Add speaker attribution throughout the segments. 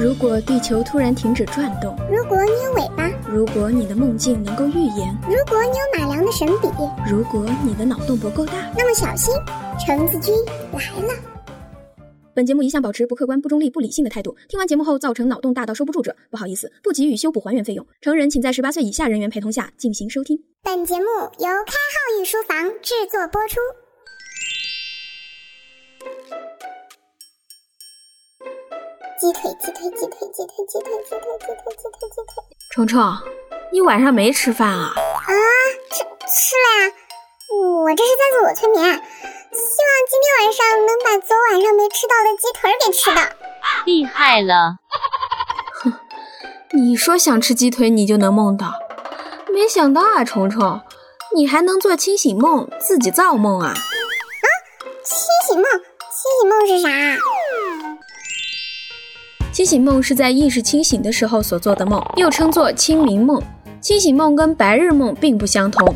Speaker 1: 如果地球突然停止转动，
Speaker 2: 如果你有尾巴，
Speaker 1: 如果你的梦境能够预言，
Speaker 2: 如果你有马良的神笔，
Speaker 1: 如果你的脑洞不够大，
Speaker 2: 那么小心，橙子君来了。
Speaker 1: 本节目一向保持不客观、不中立、不理性的态度。听完节目后造成脑洞大到收不住者，不好意思，不给予修补还原费用。成人请在十八岁以下人员陪同下进行收听。
Speaker 2: 本节目由开号御书房制作播出。鸡腿，鸡腿，鸡腿，鸡腿，鸡腿，鸡腿，鸡腿，鸡腿，鸡腿。
Speaker 1: 虫虫，你晚上没吃饭啊？
Speaker 2: 啊，吃吃了呀。我这是在自我催眠，希望今天晚上能把昨晚上没吃到的鸡腿给吃到。
Speaker 3: 厉害了！
Speaker 1: 哼，你说想吃鸡腿，你就能梦到。没想到啊，虫虫，你还能做清醒梦，自己造梦啊？
Speaker 2: 啊，清醒梦，清醒梦是啥？
Speaker 1: 清醒梦是在意识清醒的时候所做的梦，又称作清明梦。清醒梦跟白日梦并不相同。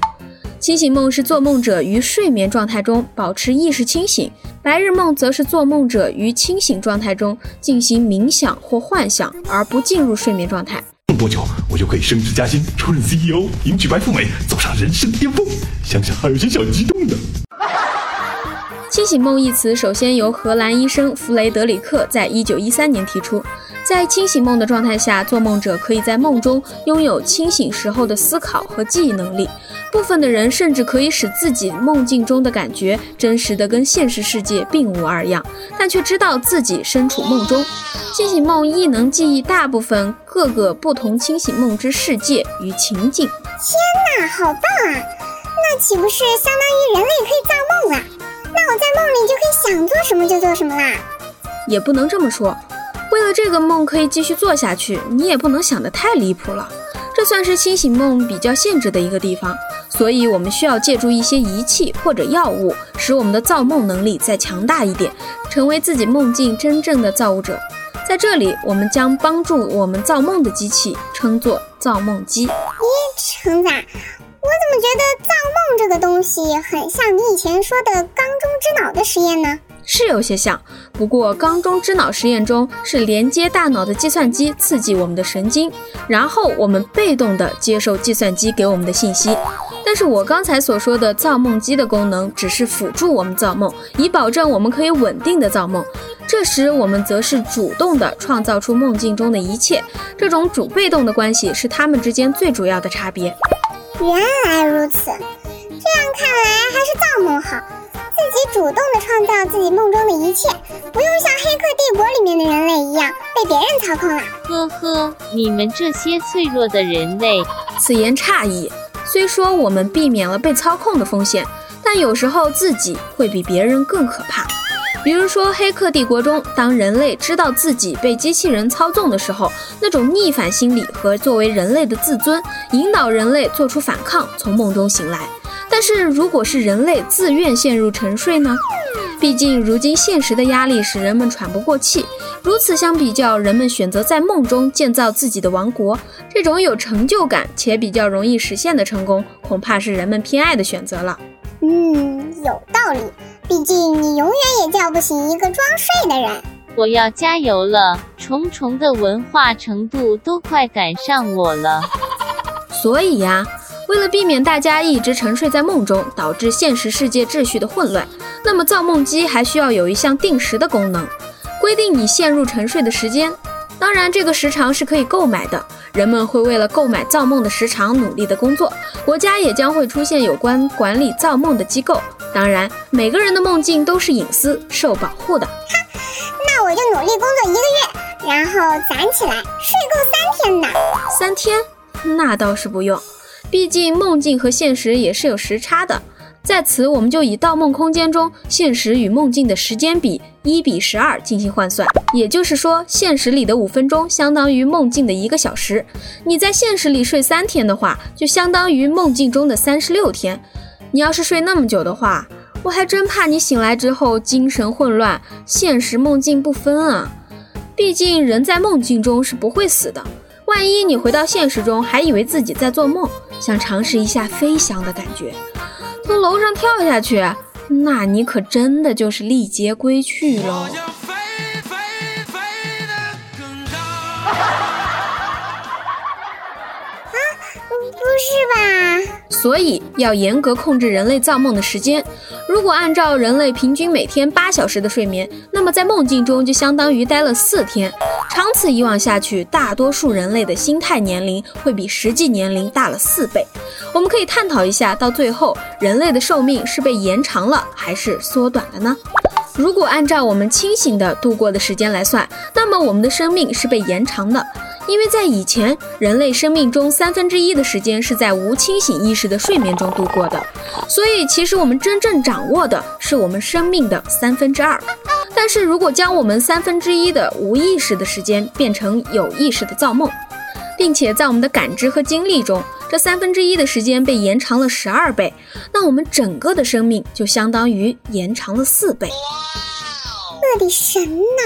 Speaker 1: 清醒梦是做梦者于睡眠状态中保持意识清醒，白日梦则是做梦者于清醒状态中进行冥想或幻想，而不进入睡眠状态。
Speaker 4: 梦多久，我就可以升职加薪、出任 CEO、迎娶白富美、走上人生巅峰？想想还有些小激动呢。
Speaker 1: 清醒梦一词首先由荷兰医生弗雷德里克在一九一三年提出。在清醒梦的状态下，做梦者可以在梦中拥有清醒时候的思考和记忆能力。部分的人甚至可以使自己梦境中的感觉真实的跟现实世界并无二样，但却知道自己身处梦中。清醒梦亦能记忆大部分各个不同清醒梦之世界与情境。
Speaker 2: 天哪，好棒啊！那岂不是相当于人类可以造什么就做什么啦？
Speaker 1: 也不能这么说。为了这个梦可以继续做下去，你也不能想得太离谱了。这算是清醒梦比较限制的一个地方，所以我们需要借助一些仪器或者药物，使我们的造梦能力再强大一点，成为自己梦境真正的造物者。在这里，我们将帮助我们造梦的机器称作造梦机。
Speaker 2: 咦，橙子。我怎么觉得造梦这个东西很像你以前说的缸中之脑的实验呢？
Speaker 1: 是有些像，不过缸中之脑实验中是连接大脑的计算机刺激我们的神经，然后我们被动的接受计算机给我们的信息。但是我刚才所说的造梦机的功能只是辅助我们造梦，以保证我们可以稳定的造梦。这时我们则是主动的创造出梦境中的一切。这种主被动的关系是它们之间最主要的差别。
Speaker 2: 原来如此，这样看来还是造梦好，自己主动的创造自己梦中的一切，不用像《黑客帝国》里面的人类一样被别人操控了。
Speaker 3: 呵呵，你们这些脆弱的人类。
Speaker 1: 此言差矣。虽说我们避免了被操控的风险，但有时候自己会比别人更可怕。比如说《黑客帝国》中，当人类知道自己被机器人操纵的时候，那种逆反心理和作为人类的自尊，引导人类做出反抗，从梦中醒来。但是如果是人类自愿陷入沉睡呢？毕竟如今现实的压力使人们喘不过气。如此相比较，人们选择在梦中建造自己的王国，这种有成就感且比较容易实现的成功，恐怕是人们偏爱的选择了。
Speaker 2: 嗯，有道理。毕竟你永远也叫不醒一个装睡的人。
Speaker 3: 我要加油了，重重的文化程度都快赶上我了。
Speaker 1: 所以呀，为了避免大家一直沉睡在梦中，导致现实世界秩序的混乱，那么造梦机还需要有一项定时的功能，规定你陷入沉睡的时间。当然，这个时长是可以购买的。人们会为了购买造梦的时长努力的工作，国家也将会出现有关管理造梦的机构。当然，每个人的梦境都是隐私，受保护的。
Speaker 2: 哼，那我就努力工作一个月，然后攒起来，睡够三天的。
Speaker 1: 三天？那倒是不用，毕竟梦境和现实也是有时差的。在此，我们就以盗梦空间中现实与梦境的时间比一比十二进行换算。也就是说，现实里的五分钟相当于梦境的一个小时。你在现实里睡三天的话，就相当于梦境中的三十六天。你要是睡那么久的话，我还真怕你醒来之后精神混乱，现实梦境不分啊！毕竟人在梦境中是不会死的，万一你回到现实中还以为自己在做梦，想尝试一下飞翔的感觉，从楼上跳下去，那你可真的就是历劫归去喽！啊，不是吧？所以要严格控制人类造梦的时间。如果按照人类平均每天八小时的睡眠，那么在梦境中就相当于待了四天。长此以往下去，大多数人类的心态年龄会比实际年龄大了四倍。我们可以探讨一下，到最后人类的寿命是被延长了还是缩短了呢？如果按照我们清醒的度过的时间来算，那么我们的生命是被延长的，因为在以前人类生命中三分之一的时间是在无清醒意识的睡眠中度过的，所以其实我们真正掌握的是我们生命的三分之二。但是如果将我们三分之一的无意识的时间变成有意识的造梦，并且在我们的感知和经历中，这三分之一的时间被延长了十二倍，那我们整个的生命就相当于延长了四倍。
Speaker 2: 我的神呐！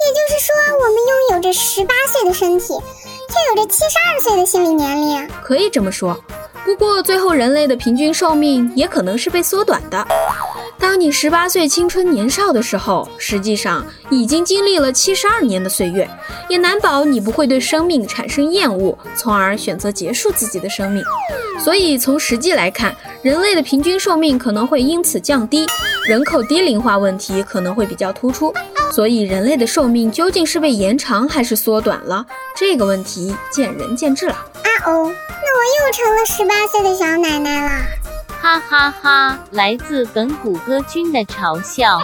Speaker 2: 也就是说，我们拥有着十八岁的身体，却有着七十二岁的心理年龄。
Speaker 1: 可以这么说，不过最后人类的平均寿命也可能是被缩短的。当你十八岁青春年少的时候，实际上已经经历了七十二年的岁月，也难保你不会对生命产生厌恶，从而选择结束自己的生命。所以从实际来看，人类的平均寿命可能会因此降低，人口低龄化问题可能会比较突出。所以人类的寿命究竟是被延长还是缩短了，这个问题见仁见智了。
Speaker 2: 啊哦，那我又成了十八岁的小奶奶了。
Speaker 3: 哈哈哈！来自本谷歌君的嘲笑。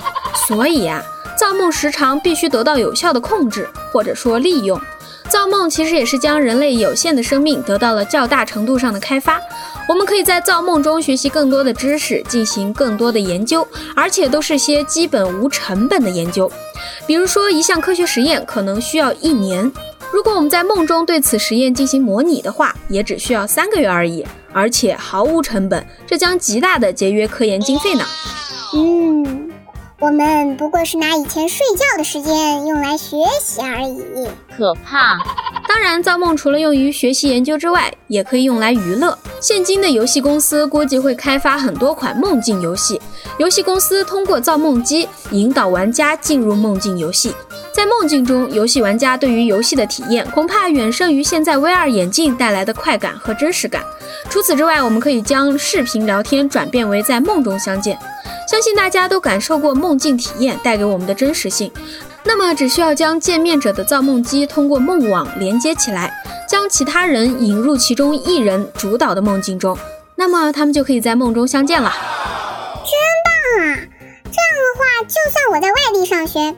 Speaker 1: 所以啊，造梦时长必须得到有效的控制，或者说利用。造梦其实也是将人类有限的生命得到了较大程度上的开发。我们可以在造梦中学习更多的知识，进行更多的研究，而且都是些基本无成本的研究。比如说，一项科学实验可能需要一年，如果我们在梦中对此实验进行模拟的话，也只需要三个月而已，而且毫无成本，这将极大的节约科研经费呢。
Speaker 2: 嗯，我们不过是拿以前睡觉的时间用来学习而已。
Speaker 3: 可怕！
Speaker 1: 当然，造梦除了用于学习研究之外，也可以用来娱乐。现今的游戏公司估计会开发很多款梦境游戏。游戏公司通过造梦机引导玩家进入梦境游戏，在梦境中，游戏玩家对于游戏的体验恐怕远胜于现在 VR 眼镜带来的快感和真实感。除此之外，我们可以将视频聊天转变为在梦中相见。相信大家都感受过梦境体验带给我们的真实性。那么，只需要将见面者的造梦机通过梦网连接起来，将其他人引入其中一人主导的梦境中，那么他们就可以在梦中相见了。
Speaker 2: 真棒啊！这样的话，就算我在外地上学，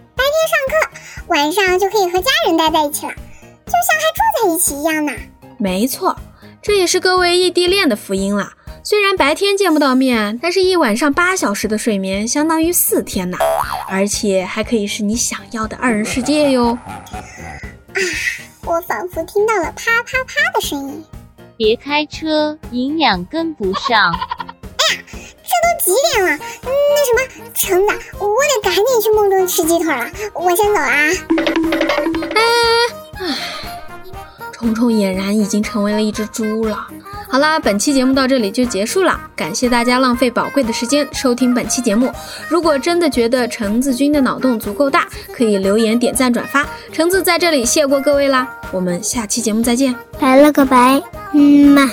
Speaker 2: 上课，晚上就可以和家人待在一起了，就像还住在一起一样呢。
Speaker 1: 没错，这也是各位异地恋的福音了。虽然白天见不到面，但是一晚上八小时的睡眠相当于四天呢，而且还可以是你想要的二人世界哟。
Speaker 2: 啊，我仿佛听到了啪啪啪的声音。
Speaker 3: 别开车，营养跟不上。
Speaker 2: 哎呀这都几点了？什么，橙子，我得赶紧去梦中吃鸡腿了，我先走啦。
Speaker 1: 虫虫俨然已经成为了一只猪了。好啦，本期节目到这里就结束了，感谢大家浪费宝贵的时间收听本期节目。如果真的觉得橙子君的脑洞足够大，可以留言、点赞、转发。橙子在这里谢过各位啦，我们下期节目再见。
Speaker 2: 拜了个拜，嗯嘛。